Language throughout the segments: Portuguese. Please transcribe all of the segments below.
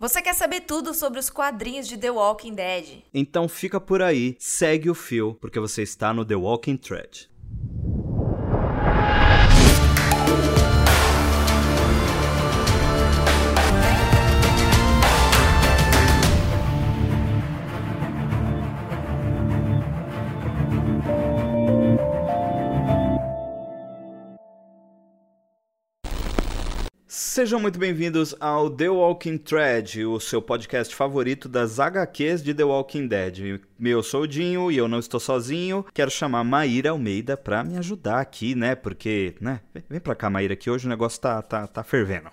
Você quer saber tudo sobre os quadrinhos de The Walking Dead? Então fica por aí, segue o fio, porque você está no The Walking Thread. Sejam muito bem-vindos ao The Walking Thread, o seu podcast favorito das HQs de The Walking Dead. Eu sou o Dinho e eu não estou sozinho. Quero chamar Maíra Almeida para me ajudar aqui, né? Porque, né? Vem pra cá, Maíra, que hoje o negócio tá, tá, tá fervendo.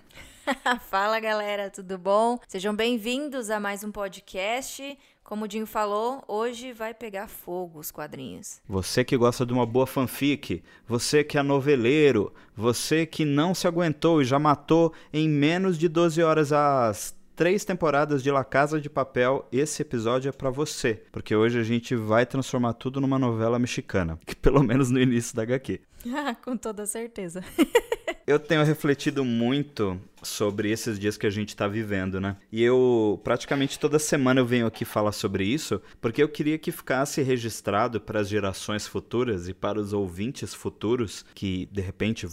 Fala galera, tudo bom? Sejam bem-vindos a mais um podcast. Como o Dinho falou, hoje vai pegar fogo os quadrinhos. Você que gosta de uma boa fanfic, você que é noveleiro, você que não se aguentou e já matou em menos de 12 horas as três temporadas de La Casa de Papel, esse episódio é para você, porque hoje a gente vai transformar tudo numa novela mexicana, que pelo menos no início da HQ. Com toda certeza. Eu tenho refletido muito sobre esses dias que a gente está vivendo, né? E eu praticamente toda semana eu venho aqui falar sobre isso, porque eu queria que ficasse registrado para as gerações futuras e para os ouvintes futuros que de repente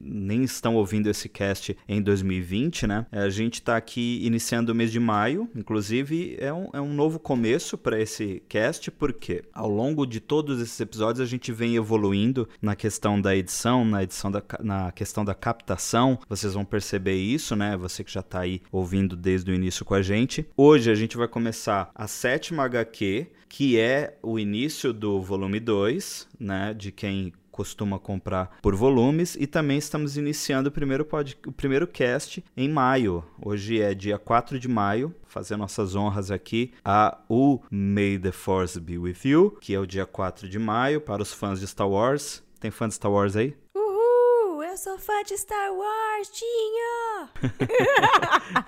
nem estão ouvindo esse cast em 2020, né? A gente está aqui iniciando o mês de maio, inclusive é um, é um novo começo para esse cast, porque ao longo de todos esses episódios a gente vem evoluindo na questão da edição, na edição da na questão da captação. Vocês vão perceber isso, né? Você que já está aí ouvindo desde o início com a gente. Hoje a gente vai começar a sétima HQ, que é o início do volume 2, né? De quem costuma comprar por volumes e também estamos iniciando o primeiro, pod, o primeiro cast em maio. Hoje é dia 4 de maio, fazendo nossas honras aqui a o May the Force Be With You, que é o dia 4 de maio para os fãs de Star Wars. Tem fã de Star Wars aí? Uhul! Eu sou fã de Star Wars, tinha!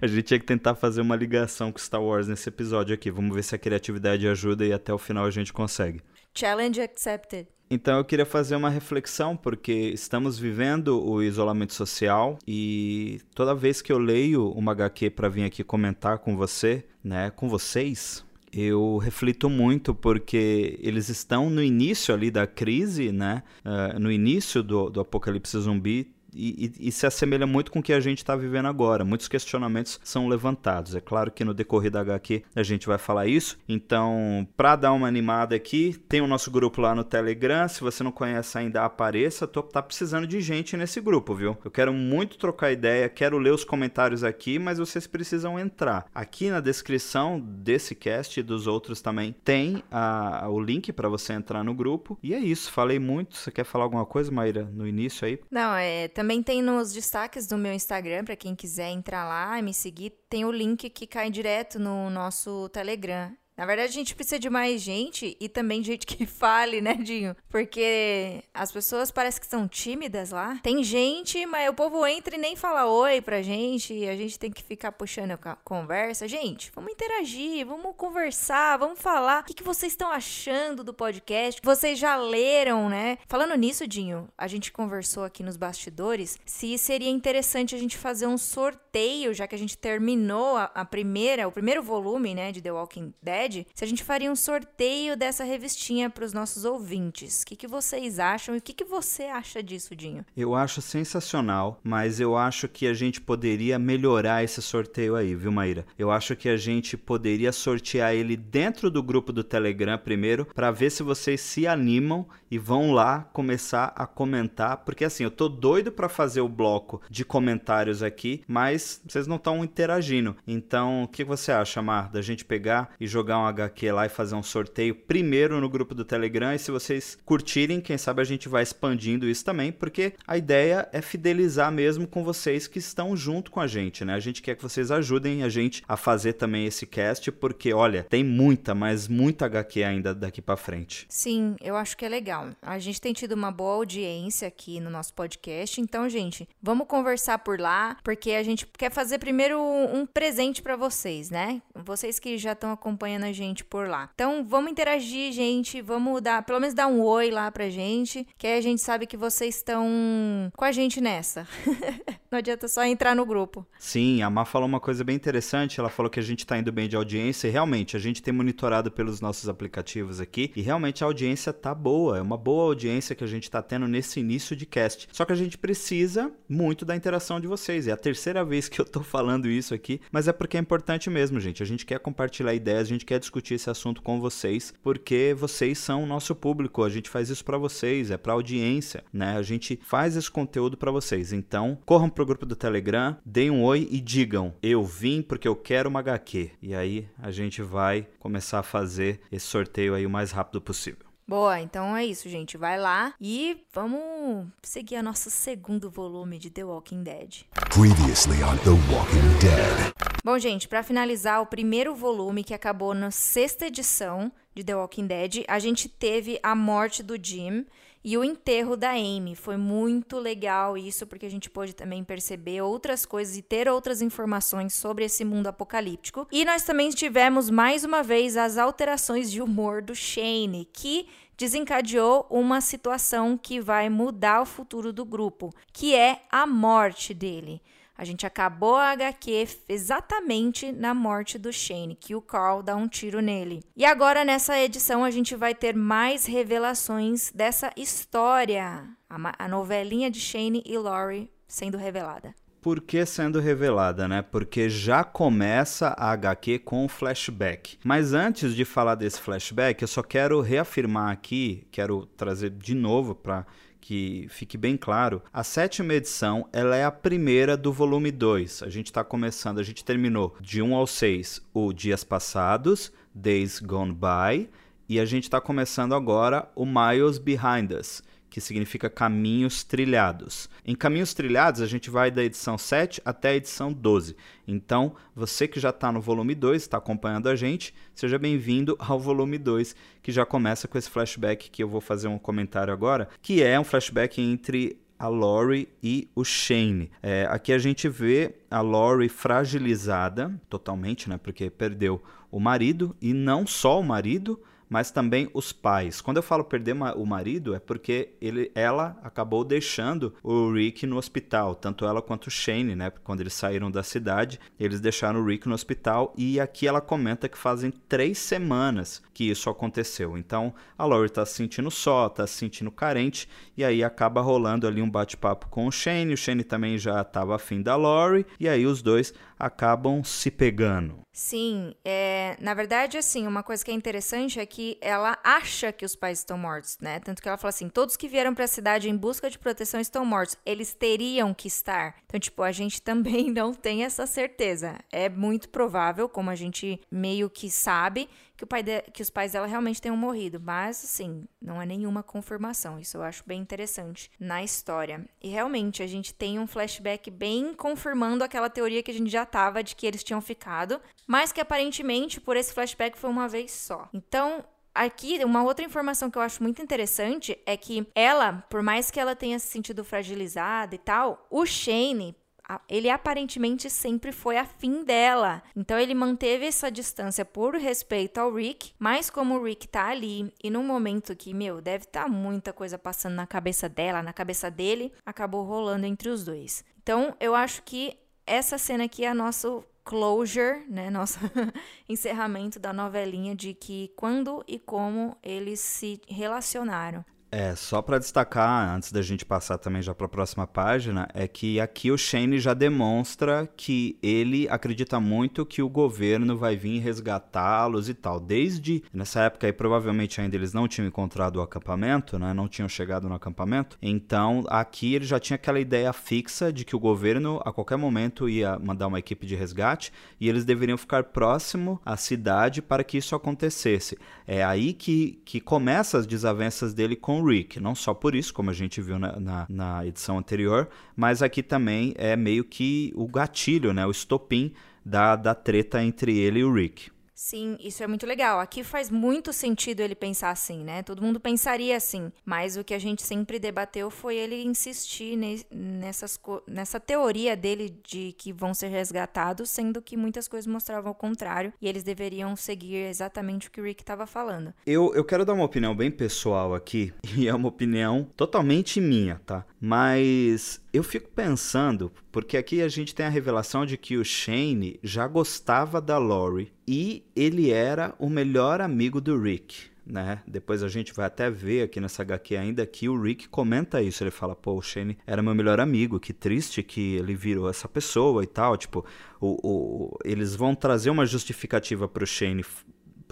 a gente tinha que tentar fazer uma ligação com Star Wars nesse episódio aqui. Vamos ver se a criatividade ajuda e até o final a gente consegue. Challenge accepted. Então eu queria fazer uma reflexão, porque estamos vivendo o isolamento social e toda vez que eu leio uma HQ para vir aqui comentar com você, né, com vocês, eu reflito muito porque eles estão no início ali da crise, né, uh, no início do, do apocalipse zumbi, e, e, e, se assemelha muito com o que a gente está vivendo agora. Muitos questionamentos são levantados. É claro que no decorrer da HQ a gente vai falar isso. Então, para dar uma animada aqui, tem o nosso grupo lá no Telegram. Se você não conhece ainda, apareça. Tô, tá precisando de gente nesse grupo, viu? Eu quero muito trocar ideia, quero ler os comentários aqui, mas vocês precisam entrar. Aqui na descrição desse cast e dos outros também tem a, o link para você entrar no grupo. E é isso. Falei muito. Você quer falar alguma coisa, Maíra, no início aí? Não, é também tem nos destaques do meu Instagram, para quem quiser entrar lá e me seguir, tem o link que cai direto no nosso Telegram. Na verdade, a gente precisa de mais gente e também gente que fale, né, Dinho? Porque as pessoas parecem que são tímidas lá. Tem gente, mas o povo entra e nem fala oi pra gente. E a gente tem que ficar puxando a conversa. Gente, vamos interagir, vamos conversar, vamos falar. O que, que vocês estão achando do podcast? Vocês já leram, né? Falando nisso, Dinho, a gente conversou aqui nos bastidores se seria interessante a gente fazer um sorteio, já que a gente terminou a, a primeira, o primeiro volume, né, de The Walking Dead se a gente faria um sorteio dessa revistinha para os nossos ouvintes. O que, que vocês acham e o que, que você acha disso, Dinho? Eu acho sensacional, mas eu acho que a gente poderia melhorar esse sorteio aí, viu, Maíra? Eu acho que a gente poderia sortear ele dentro do grupo do Telegram primeiro, para ver se vocês se animam e vão lá começar a comentar, porque assim, eu tô doido para fazer o bloco de comentários aqui, mas vocês não estão interagindo. Então, o que você acha, Mar, da gente pegar e jogar jogar um HQ lá e fazer um sorteio primeiro no grupo do Telegram. E se vocês curtirem, quem sabe a gente vai expandindo isso também, porque a ideia é fidelizar mesmo com vocês que estão junto com a gente, né? A gente quer que vocês ajudem a gente a fazer também esse cast, porque olha, tem muita, mas muita HQ ainda daqui para frente. Sim, eu acho que é legal. A gente tem tido uma boa audiência aqui no nosso podcast, então, gente, vamos conversar por lá, porque a gente quer fazer primeiro um presente para vocês, né? Vocês que já estão acompanhando acompanhando a gente por lá. Então, vamos interagir, gente. Vamos dar, pelo menos dar um oi lá pra gente, que a gente sabe que vocês estão com a gente nessa. Não adianta só entrar no grupo. Sim, a Má falou uma coisa bem interessante. Ela falou que a gente está indo bem de audiência e realmente a gente tem monitorado pelos nossos aplicativos aqui e realmente a audiência tá boa. É uma boa audiência que a gente está tendo nesse início de cast. Só que a gente precisa muito da interação de vocês. É a terceira vez que eu tô falando isso aqui, mas é porque é importante mesmo, gente. A gente quer compartilhar ideias, a gente quer discutir esse assunto com vocês, porque vocês são o nosso público. A gente faz isso para vocês, é para audiência, né? A gente faz esse conteúdo para vocês. Então, corram pro grupo do Telegram, deem um oi e digam: "Eu vim porque eu quero uma HQ". E aí a gente vai começar a fazer esse sorteio aí o mais rápido possível. Boa, então é isso, gente. Vai lá e vamos seguir a nosso segundo volume de The Walking Dead. Previously on The Walking Dead. Bom, gente, para finalizar o primeiro volume que acabou na sexta edição de The Walking Dead, a gente teve a morte do Jim e o enterro da Amy. Foi muito legal isso, porque a gente pôde também perceber outras coisas e ter outras informações sobre esse mundo apocalíptico. E nós também tivemos mais uma vez as alterações de humor do Shane, que desencadeou uma situação que vai mudar o futuro do grupo, que é a morte dele. A gente acabou a HQ exatamente na morte do Shane, que o Carl dá um tiro nele. E agora nessa edição a gente vai ter mais revelações dessa história, a, a novelinha de Shane e Laurie sendo revelada. Por que sendo revelada, né? Porque já começa a HQ com um flashback. Mas antes de falar desse flashback, eu só quero reafirmar aqui, quero trazer de novo para que fique bem claro, a sétima edição ela é a primeira do volume 2. A gente está começando, a gente terminou de 1 ao 6 o Dias Passados, Days Gone By, e a gente está começando agora o Miles Behind Us que significa caminhos trilhados. Em caminhos trilhados, a gente vai da edição 7 até a edição 12. Então, você que já está no volume 2, está acompanhando a gente, seja bem-vindo ao volume 2, que já começa com esse flashback que eu vou fazer um comentário agora, que é um flashback entre a Lori e o Shane. É, aqui a gente vê a Lori fragilizada totalmente, né? Porque perdeu o marido e não só o marido, mas também os pais. Quando eu falo perder o marido, é porque ele, ela acabou deixando o Rick no hospital, tanto ela quanto o Shane, né? Quando eles saíram da cidade, eles deixaram o Rick no hospital e aqui ela comenta que fazem três semanas que isso aconteceu. Então a Laurie tá se sentindo só, tá se sentindo carente e aí acaba rolando ali um bate-papo com o Shane. O Shane também já estava afim da Laurie e aí os dois acabam se pegando. Sim, é, na verdade, assim, uma coisa que é interessante é que ela acha que os pais estão mortos, né? Tanto que ela fala assim: todos que vieram para a cidade em busca de proteção estão mortos. Eles teriam que estar. Então, tipo, a gente também não tem essa certeza. É muito provável, como a gente meio que sabe, que, o pai de, que os pais dela realmente tenham morrido. Mas, assim, não é nenhuma confirmação. Isso eu acho bem interessante na história. E realmente, a gente tem um flashback bem confirmando aquela teoria que a gente já tava de que eles tinham ficado, mas que aparentemente, por esse flashback, foi uma vez só. Então, Aqui, uma outra informação que eu acho muito interessante é que ela, por mais que ela tenha se sentido fragilizada e tal, o Shane ele aparentemente sempre foi afim dela. Então ele manteve essa distância por respeito ao Rick, mas como o Rick tá ali e num momento que, meu, deve estar tá muita coisa passando na cabeça dela, na cabeça dele, acabou rolando entre os dois. Então eu acho que essa cena aqui é nosso closure, né, nosso encerramento da novelinha de que quando e como eles se relacionaram. É, só para destacar, antes da gente passar também já para a próxima página, é que aqui o Shane já demonstra que ele acredita muito que o governo vai vir resgatá-los e tal. Desde nessa época aí, provavelmente ainda eles não tinham encontrado o acampamento, né? Não tinham chegado no acampamento. Então, aqui ele já tinha aquela ideia fixa de que o governo a qualquer momento ia mandar uma equipe de resgate e eles deveriam ficar próximo à cidade para que isso acontecesse. É aí que, que começa as desavenças dele com Rick. Não só por isso, como a gente viu na, na, na edição anterior, mas aqui também é meio que o gatilho, né, o estopim da, da treta entre ele e o Rick. Sim, isso é muito legal. Aqui faz muito sentido ele pensar assim, né? Todo mundo pensaria assim. Mas o que a gente sempre debateu foi ele insistir nessas, nessa teoria dele de que vão ser resgatados, sendo que muitas coisas mostravam o contrário e eles deveriam seguir exatamente o que o Rick estava falando. Eu, eu quero dar uma opinião bem pessoal aqui, e é uma opinião totalmente minha, tá? Mas eu fico pensando, porque aqui a gente tem a revelação de que o Shane já gostava da Lori e ele era o melhor amigo do Rick. Né? Depois a gente vai até ver aqui nessa HQ ainda que o Rick comenta isso. Ele fala: pô, o Shane era meu melhor amigo, que triste que ele virou essa pessoa e tal. Tipo, o, o, eles vão trazer uma justificativa pro Shane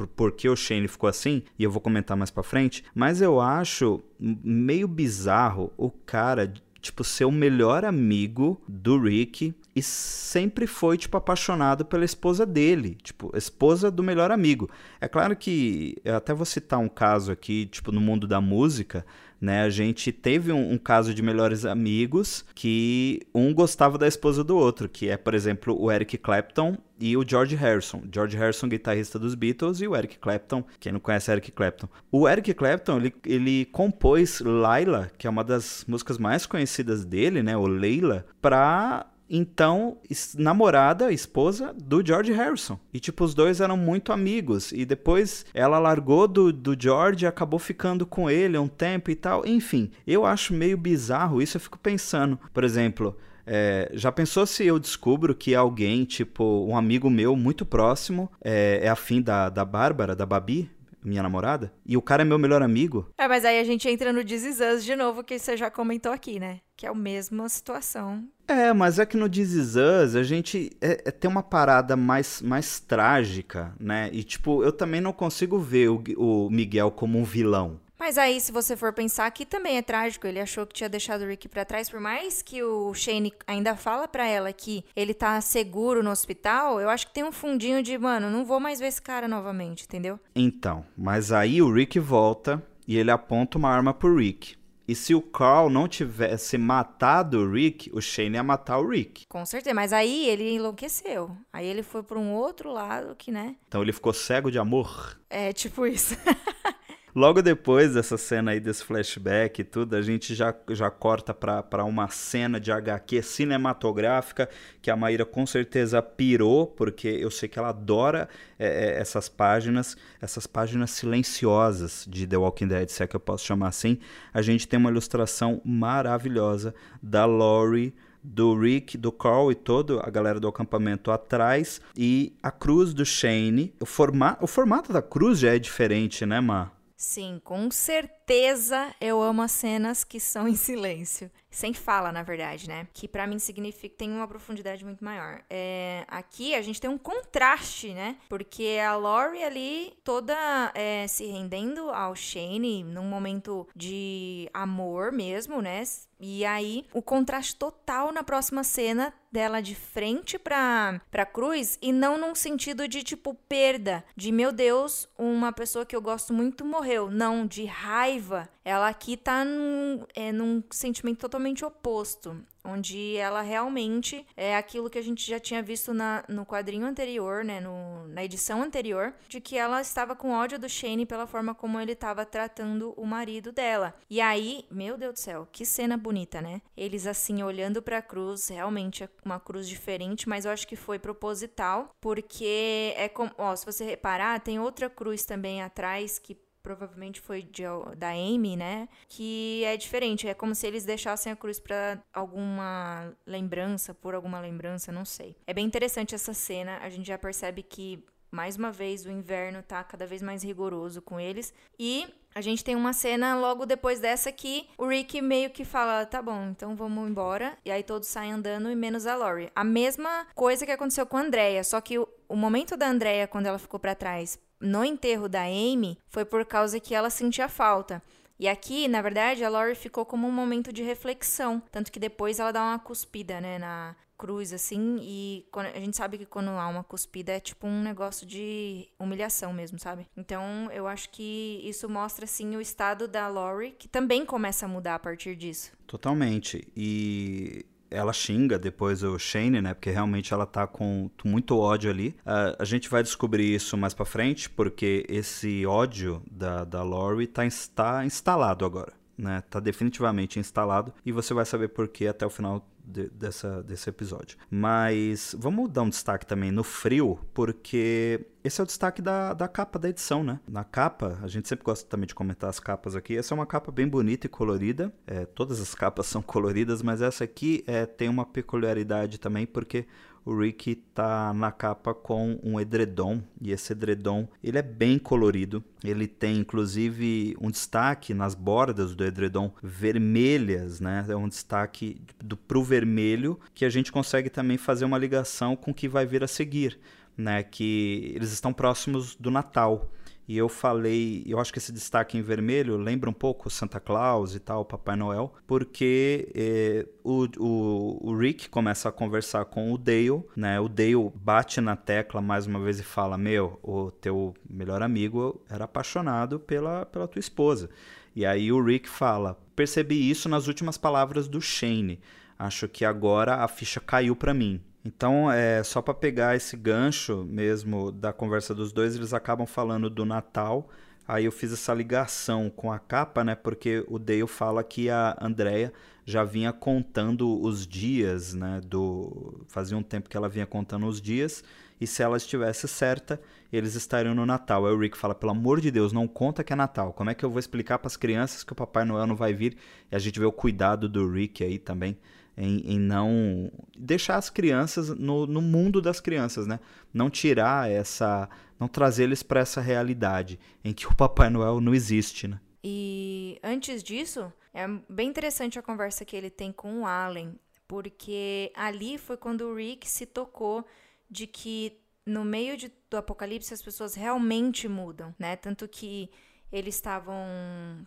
por que o Shane ficou assim, e eu vou comentar mais pra frente, mas eu acho meio bizarro o cara tipo, ser o melhor amigo do Rick e sempre foi, tipo, apaixonado pela esposa dele, tipo, esposa do melhor amigo. É claro que, eu até vou citar um caso aqui, tipo, no mundo da música, né? A gente teve um, um, caso de melhores amigos que um gostava da esposa do outro, que é, por exemplo, o Eric Clapton e o George Harrison. George Harrison, guitarrista dos Beatles, e o Eric Clapton, quem não conhece Eric Clapton. O Eric Clapton, ele, ele compôs Laila, que é uma das músicas mais conhecidas dele, né? O Leila, pra então namorada, esposa do George Harrison. E tipo, os dois eram muito amigos. E depois ela largou do, do George e acabou ficando com ele um tempo e tal. Enfim, eu acho meio bizarro isso. Eu fico pensando, por exemplo. É, já pensou se eu descubro que alguém, tipo, um amigo meu muito próximo, é, é afim da, da Bárbara, da Babi, minha namorada, e o cara é meu melhor amigo? É, mas aí a gente entra no This Is Us de novo, que você já comentou aqui, né? Que é a mesma situação é, mas é que no This Is Us a gente é, é, tem uma parada mais, mais trágica, né? E, tipo, eu também não consigo ver o, o Miguel como um vilão. Mas aí, se você for pensar, aqui também é trágico. Ele achou que tinha deixado o Rick para trás, por mais que o Shane ainda fala para ela que ele tá seguro no hospital. Eu acho que tem um fundinho de, mano, não vou mais ver esse cara novamente, entendeu? Então, mas aí o Rick volta e ele aponta uma arma pro Rick. E se o Carl não tivesse matado o Rick, o Shane ia matar o Rick. Com certeza, mas aí ele enlouqueceu. Aí ele foi para um outro lado que, né? Então ele ficou cego de amor. É, tipo isso. Logo depois dessa cena aí, desse flashback e tudo, a gente já, já corta para uma cena de HQ cinematográfica que a Maíra com certeza pirou, porque eu sei que ela adora é, é, essas páginas, essas páginas silenciosas de The Walking Dead, se é que eu posso chamar assim. A gente tem uma ilustração maravilhosa da Laurie do Rick, do Carl e toda a galera do acampamento atrás e a cruz do Shane. O, forma o formato da cruz já é diferente, né, Mar? Sim, com certeza eu amo as cenas que são em silêncio. Sem fala, na verdade, né? Que para mim significa tem uma profundidade muito maior. É, aqui a gente tem um contraste, né? Porque a Lori ali toda é, se rendendo ao Shane num momento de amor mesmo, né? E aí, o contraste total na próxima cena dela de frente pra, pra cruz e não num sentido de tipo perda, de meu Deus, uma pessoa que eu gosto muito morreu. Não, de raiva. Ela aqui tá num, é, num sentimento totalmente oposto onde ela realmente é aquilo que a gente já tinha visto na, no quadrinho anterior, né, no, na edição anterior, de que ela estava com ódio do Shane pela forma como ele estava tratando o marido dela. E aí, meu Deus do céu, que cena bonita, né? Eles assim olhando para a cruz, realmente é uma cruz diferente, mas eu acho que foi proposital, porque é como, ó, se você reparar, tem outra cruz também atrás que provavelmente foi de, da Amy, né? Que é diferente. É como se eles deixassem a cruz para alguma lembrança, por alguma lembrança, não sei. É bem interessante essa cena. A gente já percebe que mais uma vez o inverno tá cada vez mais rigoroso com eles e a gente tem uma cena logo depois dessa que o Rick meio que fala: tá bom, então vamos embora. E aí todos saem andando e menos a Lori. A mesma coisa que aconteceu com a Andrea, só que o, o momento da Andrea, quando ela ficou para trás no enterro da Amy, foi por causa que ela sentia falta. E aqui, na verdade, a Lori ficou como um momento de reflexão. Tanto que depois ela dá uma cuspida, né, na cruz, assim. E a gente sabe que quando há uma cuspida é tipo um negócio de humilhação mesmo, sabe? Então eu acho que isso mostra, assim, o estado da Lori, que também começa a mudar a partir disso. Totalmente. E ela xinga depois o Shane, né? Porque realmente ela tá com muito ódio ali. Uh, a gente vai descobrir isso mais pra frente, porque esse ódio da, da Lori tá, tá instalado agora. Né, tá definitivamente instalado e você vai saber por que até o final de, dessa, desse episódio. Mas vamos dar um destaque também no frio, porque esse é o destaque da, da capa da edição, né? Na capa, a gente sempre gosta também de comentar as capas aqui. Essa é uma capa bem bonita e colorida. É, todas as capas são coloridas, mas essa aqui é, tem uma peculiaridade também, porque o Rick tá na capa com um edredom e esse edredom ele é bem colorido. Ele tem inclusive um destaque nas bordas do edredom vermelhas, né? É um destaque do pro vermelho que a gente consegue também fazer uma ligação com o que vai vir a seguir, né? Que eles estão próximos do Natal. E eu falei, eu acho que esse destaque em vermelho lembra um pouco Santa Claus e tal, Papai Noel, porque eh, o, o, o, Rick começa a conversar com o Dale, né? O Dale bate na tecla mais uma vez e fala: Meu, o teu melhor amigo era apaixonado pela, pela tua esposa. E aí o Rick fala: Percebi isso nas últimas palavras do Shane. Acho que agora a ficha caiu para mim. Então, é, só para pegar esse gancho mesmo da conversa dos dois, eles acabam falando do Natal. Aí eu fiz essa ligação com a capa, né? Porque o Dale fala que a Andrea já vinha contando os dias, né? Do fazia um tempo que ela vinha contando os dias e se ela estivesse certa, eles estariam no Natal. Aí o Rick fala: pelo amor de Deus, não conta que é Natal. Como é que eu vou explicar para as crianças que o Papai Noel não vai vir? E a gente vê o cuidado do Rick aí também em, em não deixar as crianças no, no mundo das crianças, né? Não tirar essa, não trazer eles para essa realidade em que o Papai Noel não existe, né? E antes disso, é bem interessante a conversa que ele tem com o Allen, porque ali foi quando o Rick se tocou de que no meio de, do apocalipse as pessoas realmente mudam, né? Tanto que eles estavam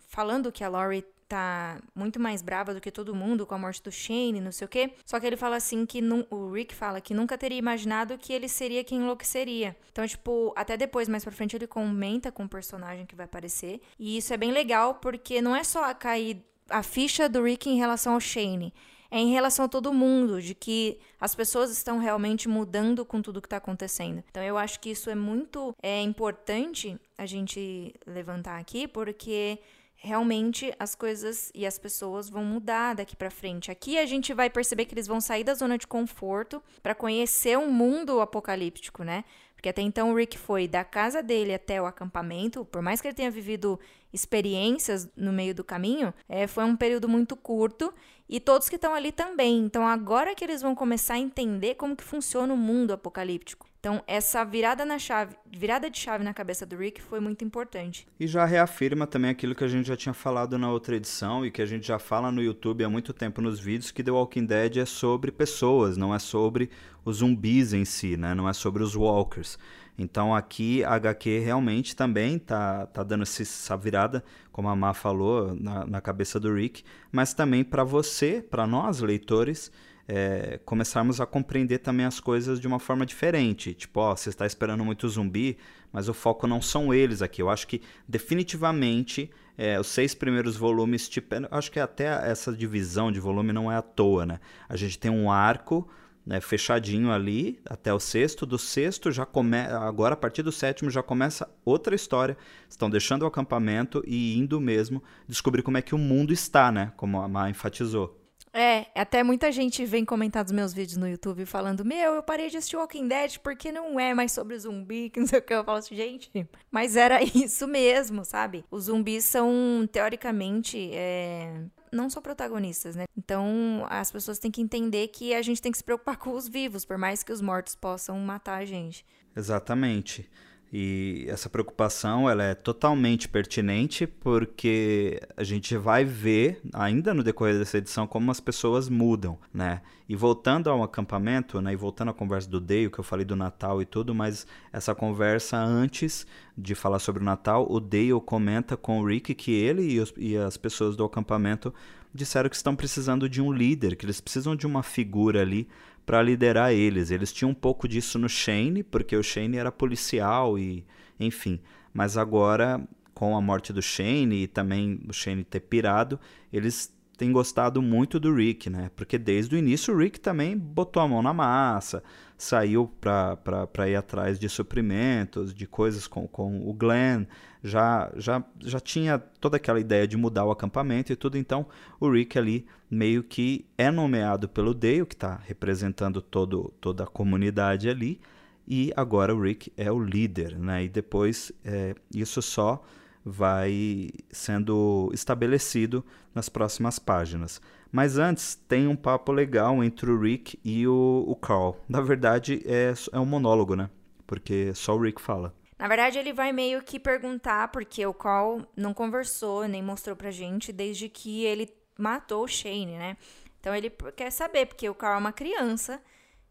falando que a Laurie tá muito mais brava do que todo mundo com a morte do Shane, não sei o quê. Só que ele fala assim que o Rick fala que nunca teria imaginado que ele seria quem enlouqueceria. Então, tipo, até depois, mais pra frente, ele comenta com o personagem que vai aparecer. E isso é bem legal porque não é só cair a ficha do Rick em relação ao Shane é em relação a todo mundo, de que as pessoas estão realmente mudando com tudo que está acontecendo. Então eu acho que isso é muito é, importante a gente levantar aqui, porque realmente as coisas e as pessoas vão mudar daqui para frente. Aqui a gente vai perceber que eles vão sair da zona de conforto para conhecer um mundo apocalíptico, né? Porque até então o Rick foi da casa dele até o acampamento, por mais que ele tenha vivido experiências no meio do caminho, é, foi um período muito curto e todos que estão ali também. Então agora que eles vão começar a entender como que funciona o mundo apocalíptico. Então, essa virada na chave, virada de chave na cabeça do Rick foi muito importante. E já reafirma também aquilo que a gente já tinha falado na outra edição e que a gente já fala no YouTube há muito tempo nos vídeos, que The Walking Dead é sobre pessoas, não é sobre os zumbis em si, né? Não é sobre os walkers. Então aqui a HQ realmente também tá, tá dando essa virada, como a Má falou, na, na cabeça do Rick, mas também para você, para nós leitores, é, começarmos a compreender também as coisas de uma forma diferente. Tipo, ó, você está esperando muito zumbi, mas o foco não são eles aqui. Eu acho que definitivamente é, os seis primeiros volumes, tipo, acho que até essa divisão de volume não é à toa, né? A gente tem um arco né, fechadinho ali até o sexto. Do sexto já começa. Agora, a partir do sétimo, já começa outra história. Estão deixando o acampamento e indo mesmo descobrir como é que o mundo está, né? Como a Má enfatizou. É, até muita gente vem comentar dos meus vídeos no YouTube falando: Meu, eu parei de assistir Walking Dead porque não é mais sobre zumbi, que não sei o que. Eu falo assim, gente, mas era isso mesmo, sabe? Os zumbis são, teoricamente, é, não são protagonistas, né? Então as pessoas têm que entender que a gente tem que se preocupar com os vivos, por mais que os mortos possam matar a gente. Exatamente. E essa preocupação ela é totalmente pertinente porque a gente vai ver ainda no decorrer dessa edição como as pessoas mudam, né? E voltando ao acampamento, né, e voltando à conversa do Dale, que eu falei do Natal e tudo, mas essa conversa antes de falar sobre o Natal, o Dale comenta com o Rick que ele e, os, e as pessoas do acampamento disseram que estão precisando de um líder, que eles precisam de uma figura ali para liderar eles. Eles tinham um pouco disso no Shane, porque o Shane era policial e, enfim. Mas agora, com a morte do Shane e também o Shane ter pirado, eles tem gostado muito do Rick, né? Porque desde o início o Rick também botou a mão na massa, saiu para ir atrás de suprimentos, de coisas com, com o Glenn, já, já, já tinha toda aquela ideia de mudar o acampamento e tudo, então o Rick ali meio que é nomeado pelo Dale, que está representando todo, toda a comunidade ali, e agora o Rick é o líder, né? E depois é, isso só vai sendo estabelecido nas próximas páginas. Mas antes, tem um papo legal entre o Rick e o, o Carl. Na verdade, é, é um monólogo, né? Porque só o Rick fala. Na verdade, ele vai meio que perguntar, porque o Carl não conversou nem mostrou pra gente desde que ele matou o Shane, né? Então ele quer saber, porque o Carl é uma criança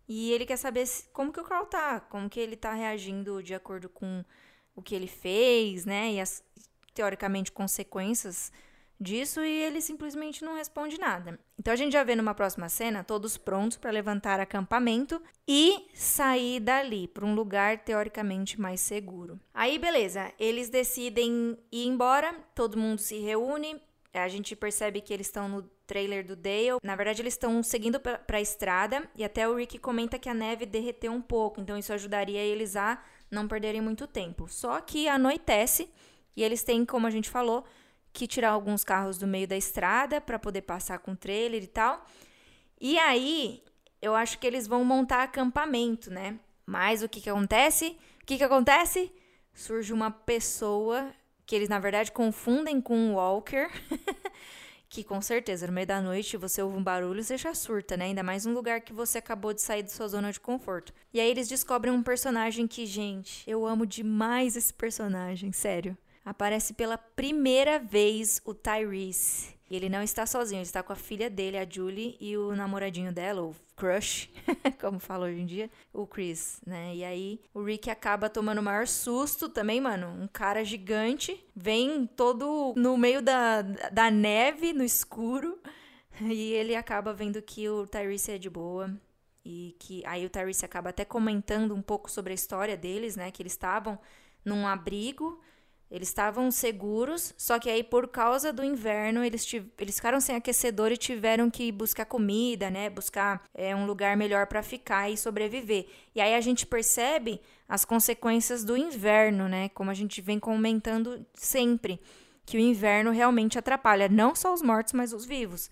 e ele quer saber como que o Carl tá, como que ele tá reagindo de acordo com o que ele fez, né? E as teoricamente consequências disso e ele simplesmente não responde nada. Então a gente já vê numa próxima cena todos prontos para levantar acampamento e sair dali para um lugar teoricamente mais seguro. Aí beleza, eles decidem ir embora, todo mundo se reúne, a gente percebe que eles estão no trailer do Dale. Na verdade, eles estão seguindo para a estrada e até o Rick comenta que a neve derreteu um pouco, então isso ajudaria eles a não perderem muito tempo. Só que anoitece e eles têm, como a gente falou, que tirar alguns carros do meio da estrada para poder passar com trailer e tal. E aí, eu acho que eles vão montar acampamento, né? Mas o que que acontece? O que que acontece? Surge uma pessoa que eles na verdade confundem com um walker. que com certeza no meio da noite você ouve um barulho você já surta, né? Ainda mais um lugar que você acabou de sair da sua zona de conforto. E aí eles descobrem um personagem que, gente, eu amo demais esse personagem, sério aparece pela primeira vez o Tyrese. E ele não está sozinho, ele está com a filha dele, a Julie, e o namoradinho dela, o crush, como fala hoje em dia, o Chris, né? E aí o Rick acaba tomando o maior susto também, mano. Um cara gigante, vem todo no meio da, da neve, no escuro, e ele acaba vendo que o Tyrese é de boa. E que aí o Tyrese acaba até comentando um pouco sobre a história deles, né? Que eles estavam num abrigo eles estavam seguros, só que aí por causa do inverno eles, eles ficaram sem aquecedor e tiveram que buscar comida, né? Buscar é, um lugar melhor para ficar e sobreviver. E aí a gente percebe as consequências do inverno, né? Como a gente vem comentando sempre, que o inverno realmente atrapalha não só os mortos, mas os vivos.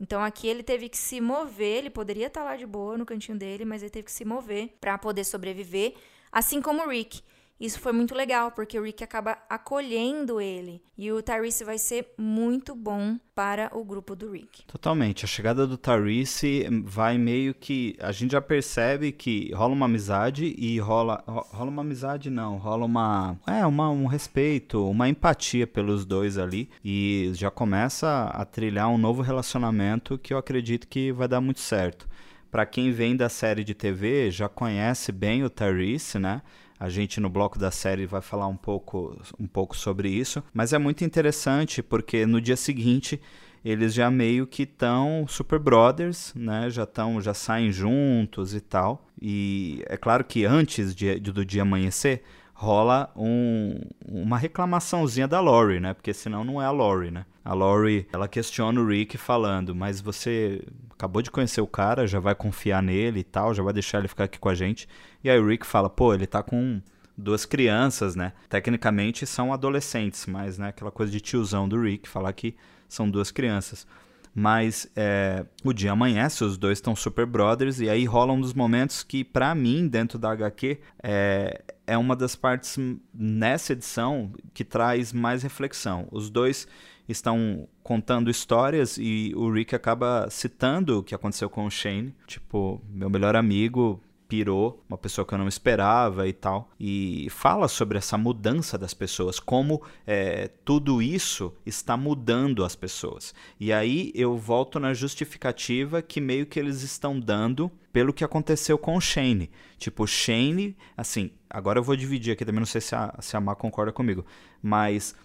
Então aqui ele teve que se mover, ele poderia estar lá de boa no cantinho dele, mas ele teve que se mover para poder sobreviver, assim como o Rick. Isso foi muito legal, porque o Rick acaba acolhendo ele. E o Tyrese vai ser muito bom para o grupo do Rick. Totalmente. A chegada do Tyrese vai meio que. A gente já percebe que rola uma amizade e rola. Rola uma amizade, não. Rola uma. É, uma, um respeito, uma empatia pelos dois ali. E já começa a trilhar um novo relacionamento que eu acredito que vai dar muito certo. Para quem vem da série de TV, já conhece bem o Tyrese, né? A gente no bloco da série vai falar um pouco, um pouco sobre isso, mas é muito interessante porque no dia seguinte eles já meio que estão super brothers, né? Já estão, já saem juntos e tal. E é claro que antes de, do dia amanhecer rola um, uma reclamaçãozinha da Lori, né? Porque senão não é a Lori, né? A Lori, ela questiona o Rick falando, mas você acabou de conhecer o cara, já vai confiar nele e tal, já vai deixar ele ficar aqui com a gente. E aí o Rick fala, pô, ele tá com duas crianças, né? Tecnicamente são adolescentes, mas né, aquela coisa de tiozão do Rick, falar que são duas crianças. Mas é, o dia amanhece, os dois estão super brothers, e aí rola um dos momentos que, para mim, dentro da HQ, é, é uma das partes nessa edição que traz mais reflexão. Os dois estão contando histórias e o Rick acaba citando o que aconteceu com o Shane. Tipo, meu melhor amigo pirou, uma pessoa que eu não esperava e tal. E fala sobre essa mudança das pessoas, como é, tudo isso está mudando as pessoas. E aí eu volto na justificativa que meio que eles estão dando pelo que aconteceu com o Shane. Tipo, Shane, assim, agora eu vou dividir aqui também, não sei se a, se a Má concorda comigo, mas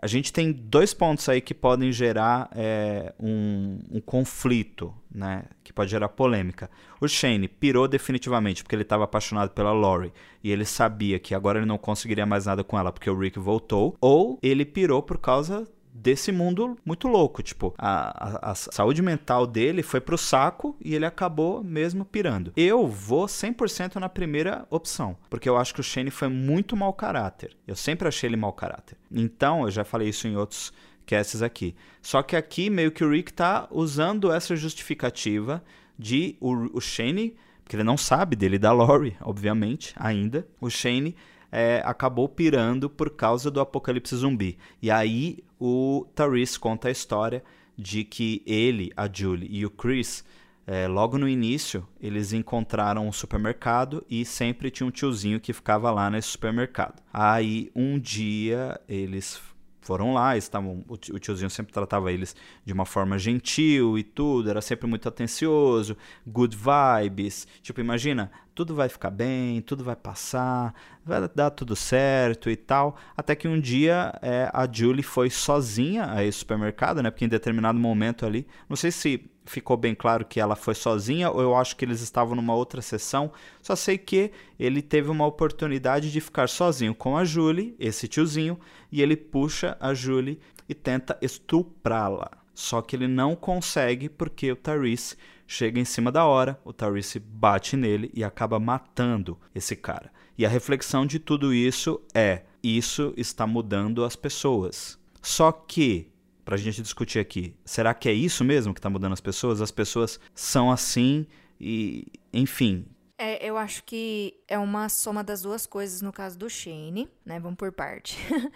a gente tem dois pontos aí que podem gerar é, um, um, conflito, né? Que pode gerar polêmica. O Shane pirou definitivamente porque ele estava apaixonado pela Lori e ele sabia que agora ele não conseguiria mais nada com ela porque o Rick voltou. Ou ele pirou por causa desse mundo muito louco. Tipo, a, a, a, saúde mental dele foi pro saco e ele acabou mesmo pirando. Eu vou 100% na primeira opção, porque eu acho que o Shane foi muito mau caráter. Eu sempre achei ele mau caráter. Então, eu já falei isso em outros casts aqui. Só que aqui meio que o Rick tá usando essa justificativa de o, o Shane, porque ele não sabe dele da Lori, obviamente, ainda. O Shane é, acabou pirando por causa do apocalipse zumbi. E aí o Therese conta a história de que ele, a Julie e o Chris, é, logo no início, eles encontraram um supermercado e sempre tinha um tiozinho que ficava lá nesse supermercado. Aí um dia eles foram lá, estavam, o tiozinho sempre tratava eles de uma forma gentil e tudo, era sempre muito atencioso, good vibes. Tipo, imagina, tudo vai ficar bem, tudo vai passar, vai dar tudo certo e tal. Até que um dia é, a Julie foi sozinha a esse supermercado, né? Porque em determinado momento ali, não sei se ficou bem claro que ela foi sozinha ou eu acho que eles estavam numa outra sessão. Só sei que ele teve uma oportunidade de ficar sozinho com a Julie, esse tiozinho, e ele puxa a Julie e tenta estuprá-la. Só que ele não consegue porque o Tyrese chega em cima da hora, o Tyrese bate nele e acaba matando esse cara. E a reflexão de tudo isso é: isso está mudando as pessoas. Só que para a gente discutir aqui. Será que é isso mesmo que está mudando as pessoas? As pessoas são assim e, enfim. É, eu acho que é uma soma das duas coisas no caso do Shane, né? Vamos por parte.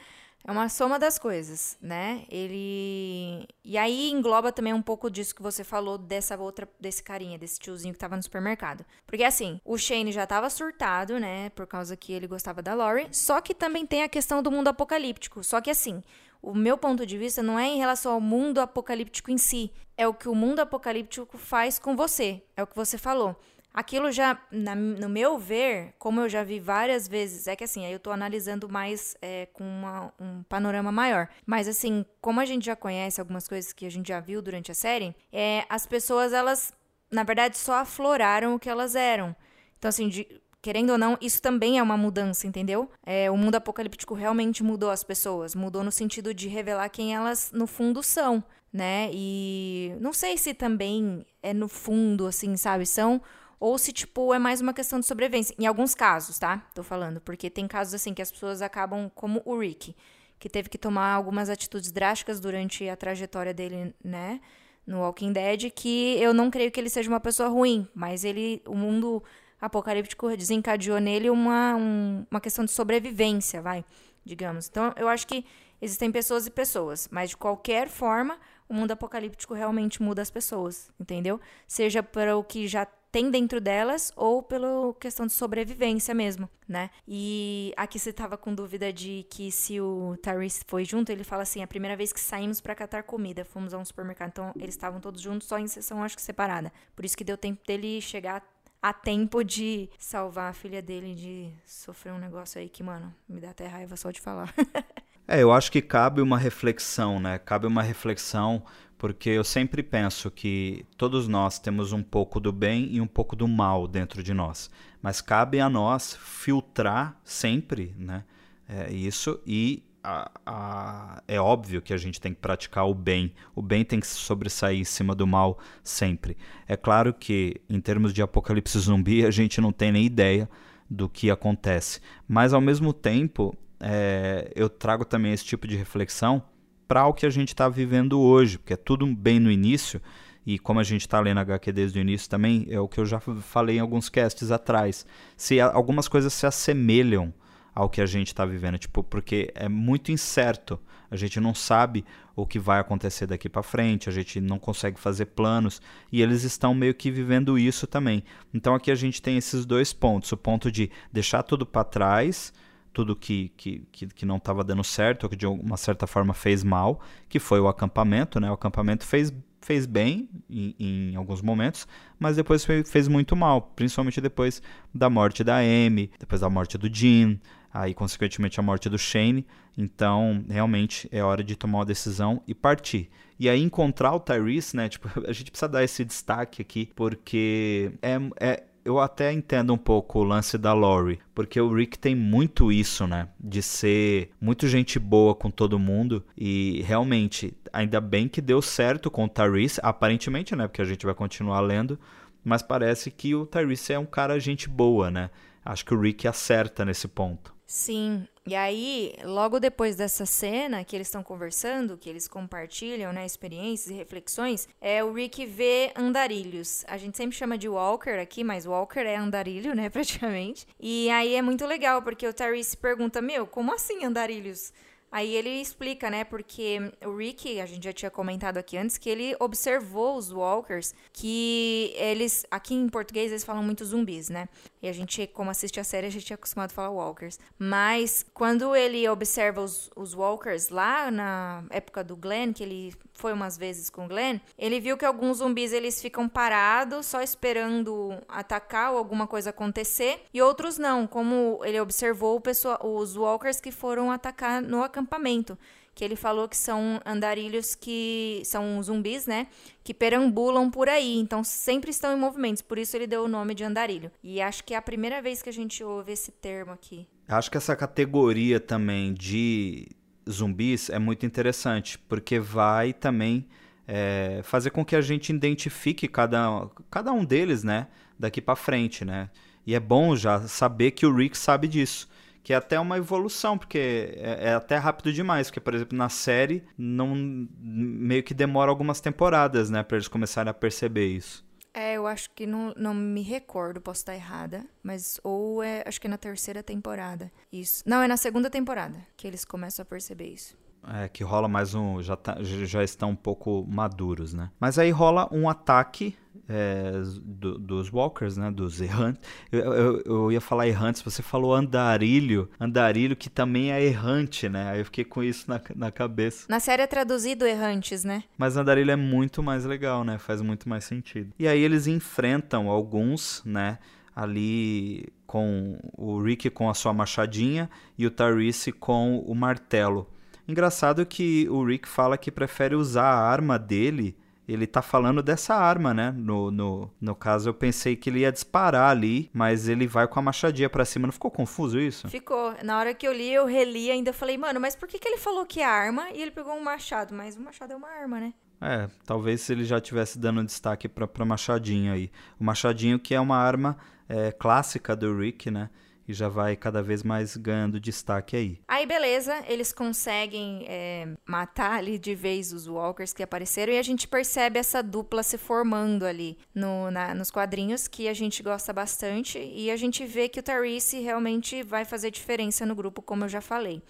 É uma soma das coisas, né? Ele. E aí engloba também um pouco disso que você falou dessa outra, desse carinha, desse tiozinho que tava no supermercado. Porque assim, o Shane já tava surtado, né? Por causa que ele gostava da Lori. Só que também tem a questão do mundo apocalíptico. Só que assim, o meu ponto de vista não é em relação ao mundo apocalíptico em si, é o que o mundo apocalíptico faz com você, é o que você falou. Aquilo já, na, no meu ver, como eu já vi várias vezes, é que assim, aí eu tô analisando mais é, com uma, um panorama maior. Mas assim, como a gente já conhece algumas coisas que a gente já viu durante a série, é, as pessoas, elas, na verdade, só afloraram o que elas eram. Então, assim, de, querendo ou não, isso também é uma mudança, entendeu? É, o mundo apocalíptico realmente mudou as pessoas. Mudou no sentido de revelar quem elas, no fundo, são, né? E não sei se também é no fundo, assim, sabe? São. Ou se, tipo, é mais uma questão de sobrevivência. Em alguns casos, tá? Tô falando. Porque tem casos, assim, que as pessoas acabam, como o Rick, que teve que tomar algumas atitudes drásticas durante a trajetória dele, né? No Walking Dead, que eu não creio que ele seja uma pessoa ruim, mas ele, o mundo apocalíptico desencadeou nele uma, um, uma questão de sobrevivência, vai, digamos. Então, eu acho que existem pessoas e pessoas, mas de qualquer forma, o mundo apocalíptico realmente muda as pessoas, entendeu? Seja para o que já tem dentro delas ou pela questão de sobrevivência mesmo, né? E aqui você tava com dúvida de que se o Tyrese foi junto, ele fala assim: a primeira vez que saímos para catar comida, fomos a um supermercado. Então, eles estavam todos juntos, só em sessão, acho que separada. Por isso que deu tempo dele chegar a tempo de salvar a filha dele de sofrer um negócio aí que, mano, me dá até raiva só de falar. é, eu acho que cabe uma reflexão, né? Cabe uma reflexão, porque eu sempre penso que todos nós temos um pouco do bem e um pouco do mal dentro de nós. Mas cabe a nós filtrar sempre, né? É, isso e a, a, é óbvio que a gente tem que praticar o bem. O bem tem que sobressair em cima do mal sempre. É claro que, em termos de apocalipse zumbi, a gente não tem nem ideia do que acontece. Mas, ao mesmo tempo, é, eu trago também esse tipo de reflexão para o que a gente está vivendo hoje, porque é tudo bem no início. E como a gente está lendo HQ desde o início também, é o que eu já falei em alguns casts atrás. Se algumas coisas se assemelham ao que a gente está vivendo, tipo, porque é muito incerto. A gente não sabe o que vai acontecer daqui para frente, a gente não consegue fazer planos e eles estão meio que vivendo isso também. Então aqui a gente tem esses dois pontos: o ponto de deixar tudo para trás, tudo que, que, que, que não estava dando certo, ou que de uma certa forma fez mal, que foi o acampamento, né? O acampamento fez fez bem em, em, alguns momentos, mas depois fez muito mal, principalmente depois da morte da Amy, depois da morte do Jean, aí consequentemente a morte do Shane. Então, realmente é hora de tomar uma decisão e partir. E aí encontrar o Tyrese, né? Tipo, a gente precisa dar esse destaque aqui, porque é, é eu até entendo um pouco o lance da Lori, porque o Rick tem muito isso, né? De ser muito gente boa com todo mundo e realmente, ainda bem que deu certo com o Tyrese, aparentemente, né? Porque a gente vai continuar lendo, mas parece que o Tyrese é um cara gente boa, né? Acho que o Rick acerta nesse ponto. Sim, e aí, logo depois dessa cena que eles estão conversando, que eles compartilham, né, experiências e reflexões, é o Rick vê andarilhos. A gente sempre chama de Walker aqui, mas Walker é andarilho, né, praticamente. E aí é muito legal, porque o Tyrese pergunta, meu, como assim andarilhos? Aí ele explica, né? Porque o Rick, a gente já tinha comentado aqui antes, que ele observou os walkers, que eles. Aqui em português eles falam muito zumbis, né? E a gente, como assiste a série, a gente é acostumado a falar walkers. Mas quando ele observa os, os walkers lá na época do Glenn, que ele foi umas vezes com o Glenn, ele viu que alguns zumbis eles ficam parados, só esperando atacar ou alguma coisa acontecer, e outros não, como ele observou pessoa, os walkers que foram atacar no acampamento que ele falou que são andarilhos que são zumbis, né? Que perambulam por aí, então sempre estão em movimentos, por isso ele deu o nome de andarilho. E acho que é a primeira vez que a gente ouve esse termo aqui. Acho que essa categoria também de zumbis é muito interessante, porque vai também é, fazer com que a gente identifique cada, cada um deles, né? Daqui para frente, né? E é bom já saber que o Rick sabe disso que é até uma evolução, porque é, é, até rápido demais, porque, por exemplo, na série, não meio que demora algumas temporadas, né, para eles começarem a perceber isso. É, eu acho que não, não me recordo, posso estar errada, mas ou é, acho que é na terceira temporada. Isso. Não, é na segunda temporada que eles começam a perceber isso. É, que rola mais um. Já, tá, já estão um pouco maduros, né? Mas aí rola um ataque é, do, dos walkers, né? Dos errantes. Eu, eu, eu, ia falar errantes, você falou andarilho. Andarilho que também é errante, né? Aí eu fiquei com isso na, na cabeça. Na série é traduzido errantes, né? Mas andarilho é muito mais legal, né? Faz muito mais sentido. E aí eles enfrentam alguns, né? Ali com o Rick com a sua machadinha e o Tyrese com o martelo. Engraçado que o Rick fala que prefere usar a arma dele. Ele tá falando dessa arma, né? No, no, no caso, eu pensei que ele ia disparar ali, mas ele vai com a machadinha pra cima. Não ficou confuso isso? Ficou. Na hora que eu li, eu reli ainda falei, mano, mas por que, que ele falou que é arma e ele pegou um machado? Mas o machado é uma arma, né? É, talvez se ele já tivesse dando destaque pra, pra machadinho aí. O machadinho que é uma arma é, clássica do Rick, né? E já vai cada vez mais ganhando destaque aí. Aí, beleza, eles conseguem é, matar ali de vez os Walkers que apareceram e a gente percebe essa dupla se formando ali no, na, nos quadrinhos, que a gente gosta bastante, e a gente vê que o Tarice realmente vai fazer diferença no grupo, como eu já falei.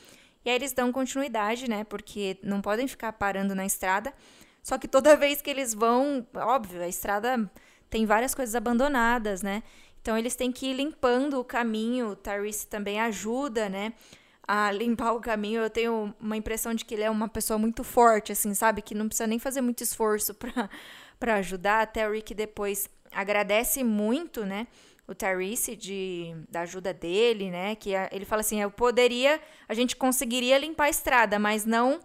E aí eles dão continuidade, né? Porque não podem ficar parando na estrada. Só que toda vez que eles vão, óbvio, a estrada tem várias coisas abandonadas, né? Então eles têm que ir limpando o caminho. O Tyrese também ajuda, né? A limpar o caminho. Eu tenho uma impressão de que ele é uma pessoa muito forte, assim, sabe? Que não precisa nem fazer muito esforço para ajudar. Até o Rick depois agradece muito, né? O Tyrese de, da ajuda dele, né? Que a, ele fala assim: eu poderia, a gente conseguiria limpar a estrada, mas não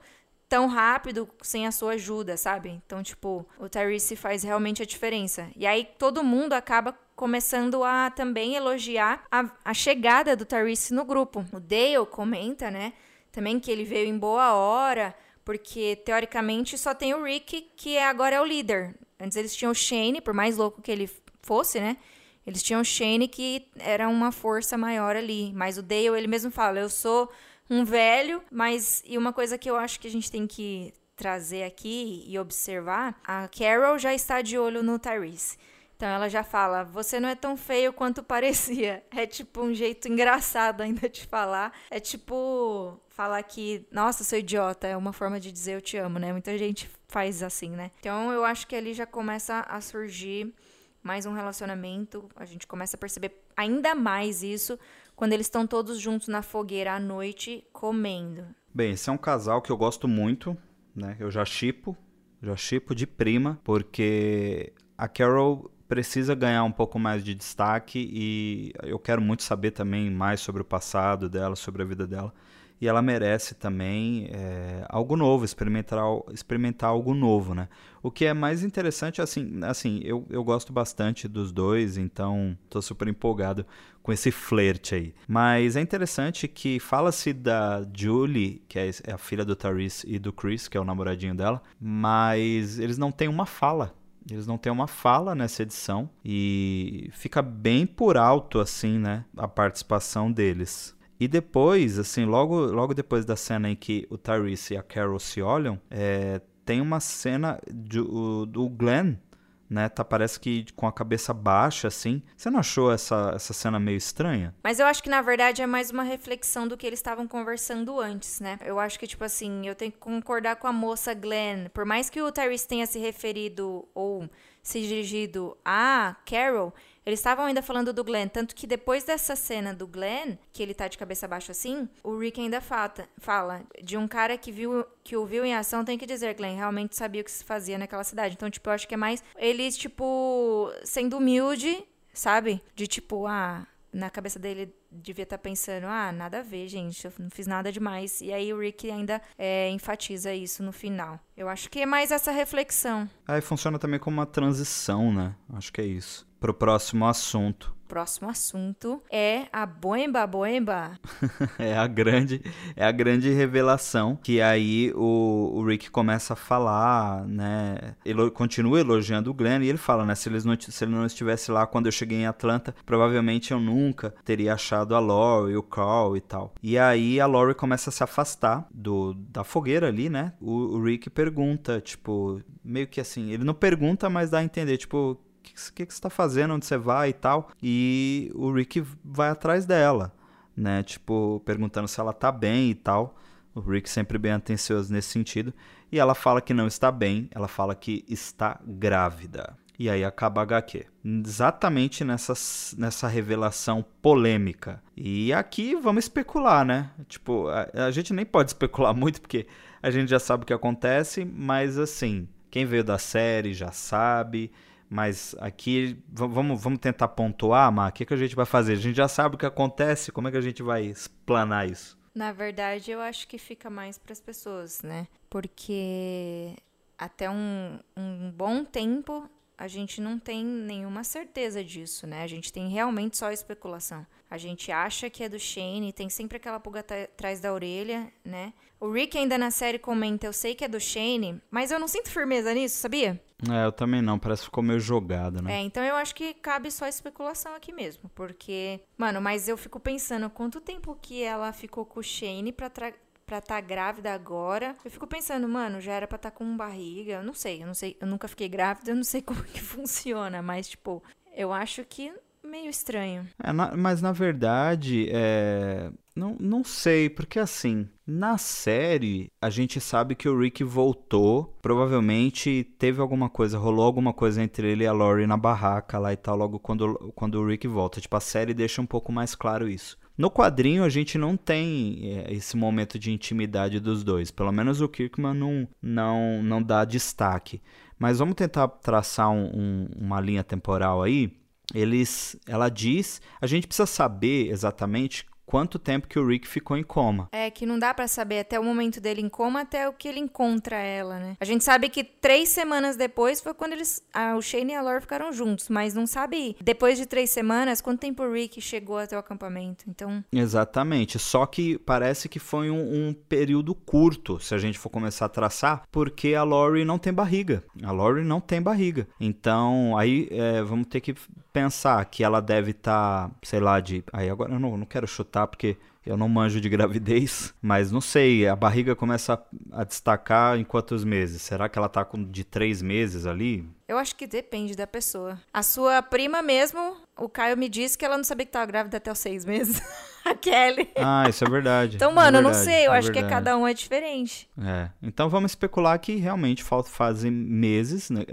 tão rápido sem a sua ajuda, sabe? Então, tipo, o Tyrese faz realmente a diferença. E aí todo mundo acaba começando a também elogiar a, a chegada do Tyrese no grupo. O Dale comenta, né, também que ele veio em boa hora, porque teoricamente só tem o Rick que é, agora é o líder. Antes eles tinham o Shane, por mais louco que ele fosse, né? Eles tinham o Shane que era uma força maior ali, mas o Dale ele mesmo fala, eu sou um velho, mas e uma coisa que eu acho que a gente tem que trazer aqui e observar, a Carol já está de olho no Tyrese. Então ela já fala: Você não é tão feio quanto parecia. É tipo um jeito engraçado ainda de falar. É tipo falar que, nossa, sou idiota. É uma forma de dizer eu te amo, né? Muita gente faz assim, né? Então eu acho que ali já começa a surgir mais um relacionamento. A gente começa a perceber ainda mais isso quando eles estão todos juntos na fogueira à noite comendo. Bem, esse é um casal que eu gosto muito, né? Eu já chipo, já chipo de prima, porque a Carol precisa ganhar um pouco mais de destaque e eu quero muito saber também mais sobre o passado dela, sobre a vida dela. e ela merece também é, algo novo, experimentar, experimentar algo novo, né? O que é mais interessante, assim, assim eu, eu gosto bastante dos dois, então tô super empolgado com esse flerte aí. Mas é interessante que fala-se da Julie, que é, é a filha do Therese e do Chris, que é o namoradinho dela, mas eles não têm uma fala. Eles não têm uma fala nessa edição e fica bem por alto assim, né, a participação deles. E depois, assim, logo, logo depois da cena em que o Tyrese e a Carol se olham, é, tem uma cena do, do Glenn, né? Tá, parece que com a cabeça baixa, assim. Você não achou essa, essa cena meio estranha? Mas eu acho que, na verdade, é mais uma reflexão do que eles estavam conversando antes, né? Eu acho que, tipo assim, eu tenho que concordar com a moça Glenn. Por mais que o Tyrese tenha se referido ou se dirigido a Carol, eles estavam ainda falando do Glenn, tanto que depois dessa cena do Glenn, que ele tá de cabeça baixa assim, o Rick ainda fata, fala de um cara que viu que o viu em ação, tem que dizer, Glenn, realmente sabia o que se fazia naquela cidade. Então, tipo, eu acho que é mais eles, tipo, sendo humilde, sabe? De tipo, ah, na cabeça dele devia estar tá pensando, ah, nada a ver, gente, eu não fiz nada demais. E aí o Rick ainda é, enfatiza isso no final. Eu acho que é mais essa reflexão. Aí funciona também como uma transição, né? Acho que é isso para o próximo assunto. Próximo assunto é a Boemba Boemba. é a grande, é a grande revelação que aí o, o Rick começa a falar, né? Ele continua elogiando o Glenn e ele fala, né? Se, eles não, se ele não estivesse lá quando eu cheguei em Atlanta, provavelmente eu nunca teria achado a Lori, o Carl e tal. E aí a Lori começa a se afastar do, da fogueira ali, né? O, o Rick pergunta, tipo, meio que assim, ele não pergunta, mas dá a entender, tipo, que, que, que você tá fazendo, onde você vai e tal. E o Rick vai atrás dela, né? Tipo, perguntando se ela tá bem e tal. O Rick sempre bem atencioso nesse sentido. E ela fala que não está bem, ela fala que está grávida. E aí acaba a HQ. Exatamente nessa, nessa revelação polêmica. E aqui vamos especular, né? Tipo, a, a gente nem pode especular muito porque a gente já sabe o que acontece, mas assim, quem veio da série já sabe. Mas aqui, vamos, vamos tentar pontuar, Mar, o que, que a gente vai fazer? A gente já sabe o que acontece, como é que a gente vai explanar isso? Na verdade, eu acho que fica mais para as pessoas, né? Porque até um, um bom tempo a gente não tem nenhuma certeza disso, né? A gente tem realmente só especulação. A gente acha que é do Shane, tem sempre aquela pulga atrás da orelha, né? O Rick ainda na série comenta, eu sei que é do Shane, mas eu não sinto firmeza nisso, sabia? É, eu também não, parece que ficou meio jogado, né? É, então eu acho que cabe só especulação aqui mesmo, porque, mano, mas eu fico pensando quanto tempo que ela ficou com o Shane pra, tra pra tá grávida agora. Eu fico pensando, mano, já era pra tá com barriga. Eu não sei, eu não sei, eu nunca fiquei grávida, eu não sei como que funciona, mas, tipo, eu acho que meio estranho. É, na, mas na verdade, é, não, não sei, porque assim, na série a gente sabe que o Rick voltou, provavelmente teve alguma coisa, rolou alguma coisa entre ele e a Lori na barraca lá e tal, logo quando, quando o Rick volta. Tipo, a série deixa um pouco mais claro isso. No quadrinho a gente não tem é, esse momento de intimidade dos dois, pelo menos o Kirkman não, não, não dá destaque. Mas vamos tentar traçar um, um, uma linha temporal aí. Eles, ela diz, a gente precisa saber exatamente quanto tempo que o Rick ficou em coma. É, que não dá para saber até o momento dele em coma, até o que ele encontra ela, né? A gente sabe que três semanas depois foi quando eles, a, o Shane e a Lore ficaram juntos, mas não sabe depois de três semanas quanto tempo o Rick chegou até o acampamento, então... Exatamente, só que parece que foi um, um período curto, se a gente for começar a traçar, porque a Lori não tem barriga. A Lori não tem barriga. Então, aí é, vamos ter que pensar que ela deve estar, tá, sei lá, de... Aí agora eu não, não quero chutar? Porque eu não manjo de gravidez, mas não sei, a barriga começa a, destacar em quantos meses? Será que ela tá com de três meses ali? Eu acho que depende da pessoa. A sua prima mesmo, o Caio me disse que ela não sabia que tava grávida até os seis meses. a Kelly. Ah, isso é verdade. então, mano, é verdade, eu não sei, eu é acho verdade. que cada um é diferente. É. Então vamos especular que realmente falta fazem meses. Né?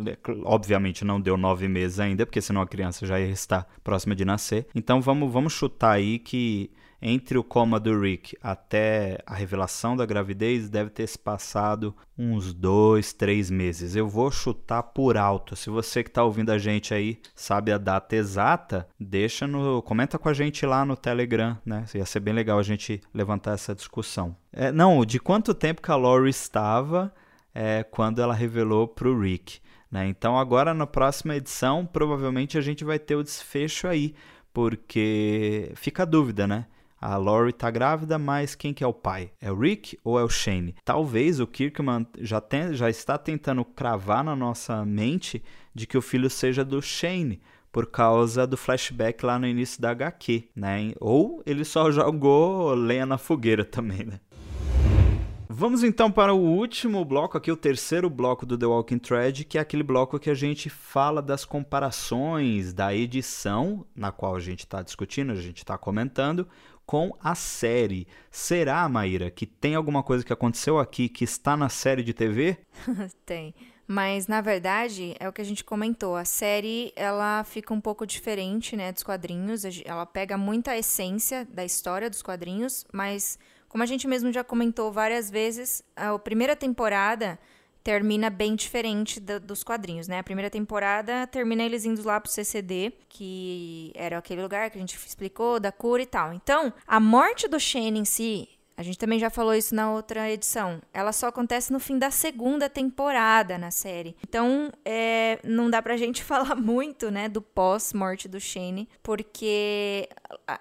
Obviamente não deu nove meses ainda, porque senão a criança já ia estar próxima de nascer. Então vamos, vamos chutar aí que entre o coma do Rick até a revelação da gravidez deve ter se passado uns dois, três meses. Eu vou chutar por alto. Se você que está ouvindo a gente aí sabe a data exata, deixa no, comenta com a gente lá no Telegram, né? Ia ser bem legal a gente levantar essa discussão. É, não, de quanto tempo que a Lori estava é, quando ela revelou para o Rick? Né? Então agora na próxima edição provavelmente a gente vai ter o desfecho aí, porque fica a dúvida, né? A Lori tá grávida, mas quem que é o pai? É o Rick ou é o Shane? Talvez o Kirkman já, tem, já está tentando cravar na nossa mente de que o filho seja do Shane, por causa do flashback lá no início da HQ, né? Ou ele só jogou lenha na fogueira também, né? Vamos então para o último bloco aqui, o terceiro bloco do The Walking Thread, que é aquele bloco que a gente fala das comparações da edição na qual a gente está discutindo, a gente está comentando, com a série. Será, Maíra, que tem alguma coisa que aconteceu aqui que está na série de TV? tem. Mas na verdade é o que a gente comentou. A série ela fica um pouco diferente, né, dos quadrinhos. Ela pega muita essência da história dos quadrinhos, mas como a gente mesmo já comentou várias vezes, a primeira temporada termina bem diferente do, dos quadrinhos, né? A primeira temporada termina eles indo lá pro CCD, que era aquele lugar que a gente explicou, da cura e tal. Então, a morte do Shane em si a gente também já falou isso na outra edição. Ela só acontece no fim da segunda temporada na série. Então, é, não dá pra gente falar muito, né, do pós-morte do Shane, porque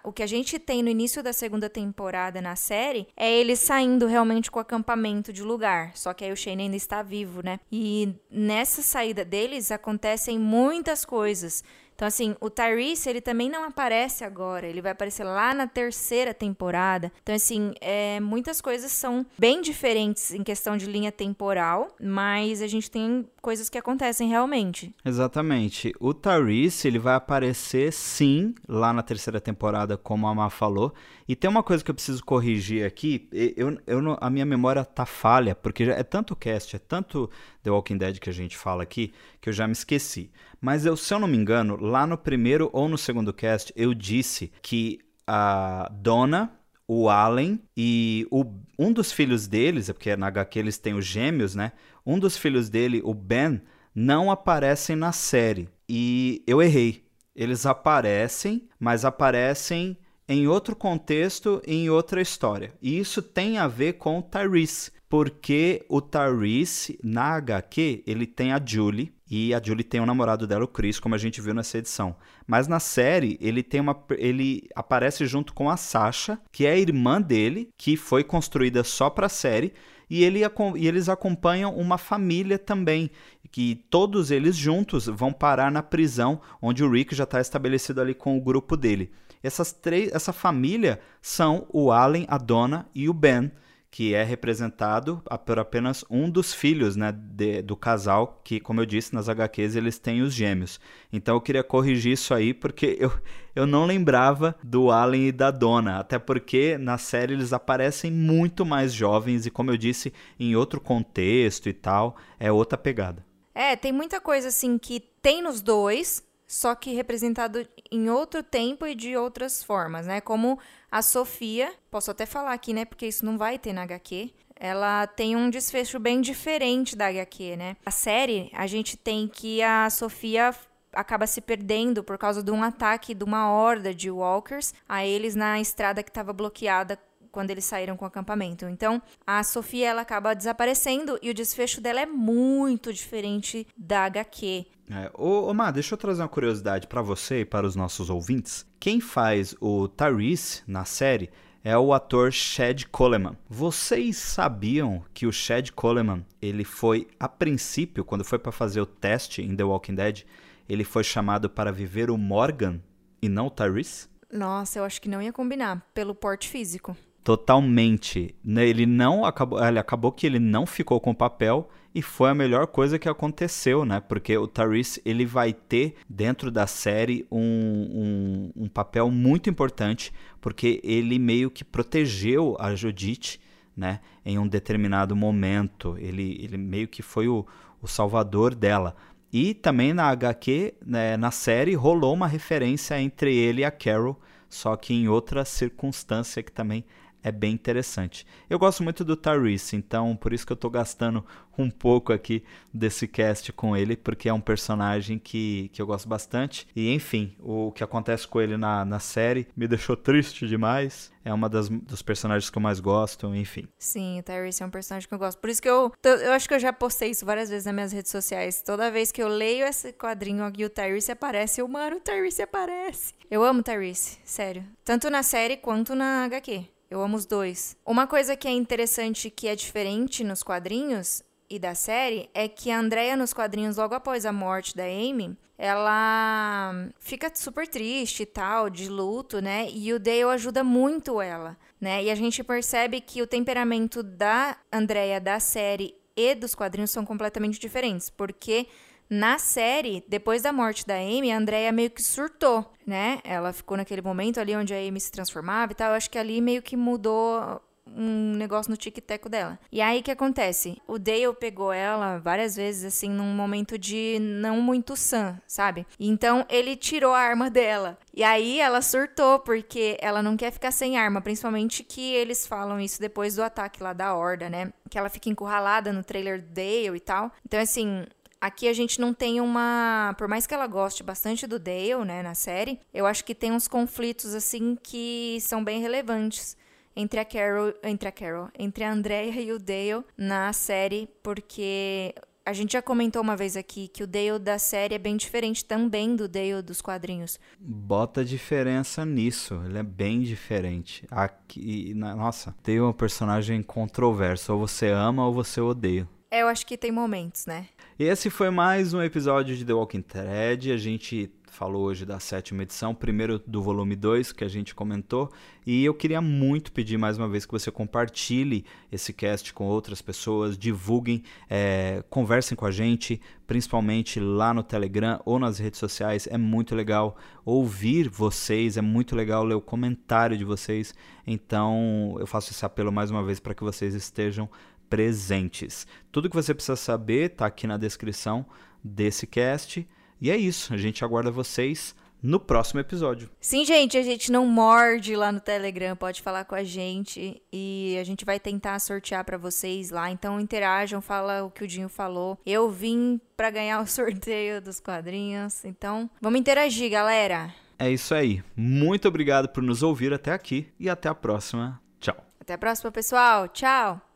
o que a gente tem no início da segunda temporada na série é ele saindo realmente com o acampamento de lugar. Só que aí o Shane ainda está vivo, né? E nessa saída deles acontecem muitas coisas então, assim, o Tyrese, ele também não aparece agora, ele vai aparecer lá na terceira temporada. Então, assim, é, muitas coisas são bem diferentes em questão de linha temporal, mas a gente tem coisas que acontecem realmente. Exatamente. O Tyrese, ele vai aparecer sim lá na terceira temporada, como a Má falou. E tem uma coisa que eu preciso corrigir aqui. Eu, eu, a minha memória tá falha, porque é tanto cast, é tanto The Walking Dead que a gente fala aqui, que eu já me esqueci. Mas eu, se eu não me engano, lá no primeiro ou no segundo cast, eu disse que a Donna, o Allen e o, um dos filhos deles, é porque na HQ eles têm os gêmeos, né? Um dos filhos dele, o Ben, não aparecem na série. E eu errei. Eles aparecem, mas aparecem em outro contexto e em outra história. E isso tem a ver com o Tyrese, porque o Tyrese, na HQ, ele tem a Julie, e a Julie tem o namorado dela, o Chris, como a gente viu nessa edição. Mas na série, ele tem uma ele aparece junto com a Sasha, que é a irmã dele, que foi construída só para a série, e, ele, e eles acompanham uma família também, que todos eles juntos vão parar na prisão, onde o Rick já está estabelecido ali com o grupo dele. Essas três, essa família são o Allen, a Donna e o Ben, que é representado por apenas um dos filhos né, de, do casal, que, como eu disse, nas HQs eles têm os gêmeos. Então eu queria corrigir isso aí, porque eu, eu não lembrava do Allen e da Donna, até porque na série eles aparecem muito mais jovens e, como eu disse, em outro contexto e tal, é outra pegada. É, tem muita coisa assim que tem nos dois, só que representado em outro tempo e de outras formas, né? Como a Sofia, posso até falar aqui, né? Porque isso não vai ter na HQ. Ela tem um desfecho bem diferente da HQ, né? A série, a gente tem que a Sofia acaba se perdendo por causa de um ataque de uma horda de walkers a eles na estrada que estava bloqueada quando eles saíram com o acampamento. Então, a Sofia ela acaba desaparecendo e o desfecho dela é muito diferente da HQ. É, ô, ô Má, deixa eu trazer uma curiosidade para você e para os nossos ouvintes. Quem faz o Tyrese na série é o ator Chad Coleman. Vocês sabiam que o Chad Coleman, ele foi a princípio, quando foi para fazer o teste em The Walking Dead, ele foi chamado para viver o Morgan e não o Tyrese? Nossa, eu acho que não ia combinar pelo porte físico. Totalmente. Né, ele não acabou, ele acabou que ele não ficou com o papel e foi a melhor coisa que aconteceu, né? Porque o Tyrese ele vai ter dentro da série um, um, um papel muito importante, porque ele meio que protegeu a Judith, né? Em um determinado momento, ele, ele meio que foi o, o salvador dela. E também na HQ, né, na série, rolou uma referência entre ele e a Carol só que em outra circunstância que também é bem interessante. Eu gosto muito do Tyrese, então por isso que eu estou gastando um pouco aqui desse cast com ele, porque é um personagem que, que eu gosto bastante. E enfim, o que acontece com ele na, na série me deixou triste demais. É uma das dos personagens que eu mais gosto, enfim. Sim, o Tyrese é um personagem que eu gosto. Por isso que eu, eu acho que eu já postei isso várias vezes nas minhas redes sociais. Toda vez que eu leio esse quadrinho aqui, o Tyrese aparece, eu, mano, o Tyrese aparece. Eu amo o Tyrese, sério. Tanto na série quanto na HQ. Eu amo os dois. Uma coisa que é interessante que é diferente nos quadrinhos e da série é que a Andrea nos quadrinhos logo após a morte da Amy, ela fica super triste e tal, de luto, né? E o Dale ajuda muito ela, né? E a gente percebe que o temperamento da Andrea da série e dos quadrinhos são completamente diferentes, porque na série, depois da morte da Amy, a Andrea meio que surtou, né? Ela ficou naquele momento ali onde a Amy se transformava e tal. Eu acho que ali meio que mudou um negócio no tic-teco dela. E aí o que acontece? O Dale pegou ela várias vezes, assim, num momento de não muito sã, sabe? Então ele tirou a arma dela. E aí ela surtou, porque ela não quer ficar sem arma, principalmente que eles falam isso depois do ataque lá da Horda, né? Que ela fica encurralada no trailer do Dale e tal. Então, assim, Aqui a gente não tem uma. Por mais que ela goste bastante do Dale, né, na série, eu acho que tem uns conflitos, assim, que são bem relevantes entre a Carol, entre a Carol, entre a Andrea e o Dale na série, porque a gente já comentou uma vez aqui que o Dale da série é bem diferente também do Dale dos quadrinhos. Bota diferença nisso, ele é bem diferente. Aqui, nossa, Dale é um personagem controverso, ou você ama ou você odeia. É, eu acho que tem momentos, né? Esse foi mais um episódio de The Walking Dead. A gente falou hoje da sétima edição, primeiro do volume 2 que a gente comentou, e eu queria muito pedir mais uma vez que você compartilhe esse cast com outras pessoas, divulguem, é, conversem com a gente, principalmente lá no Telegram ou nas redes sociais. É muito legal ouvir vocês, é muito legal ler o comentário de vocês. Então eu faço esse apelo mais uma vez para que vocês estejam presentes. Tudo que você precisa saber está aqui na descrição desse cast. E é isso, a gente aguarda vocês no próximo episódio. Sim, gente, a gente não morde lá no Telegram, pode falar com a gente e a gente vai tentar sortear para vocês lá. Então interajam, fala o que o Dinho falou. Eu vim para ganhar o sorteio dos quadrinhos. Então, vamos interagir, galera. É isso aí. Muito obrigado por nos ouvir até aqui e até a próxima. Tchau. Até a próxima, pessoal. Tchau.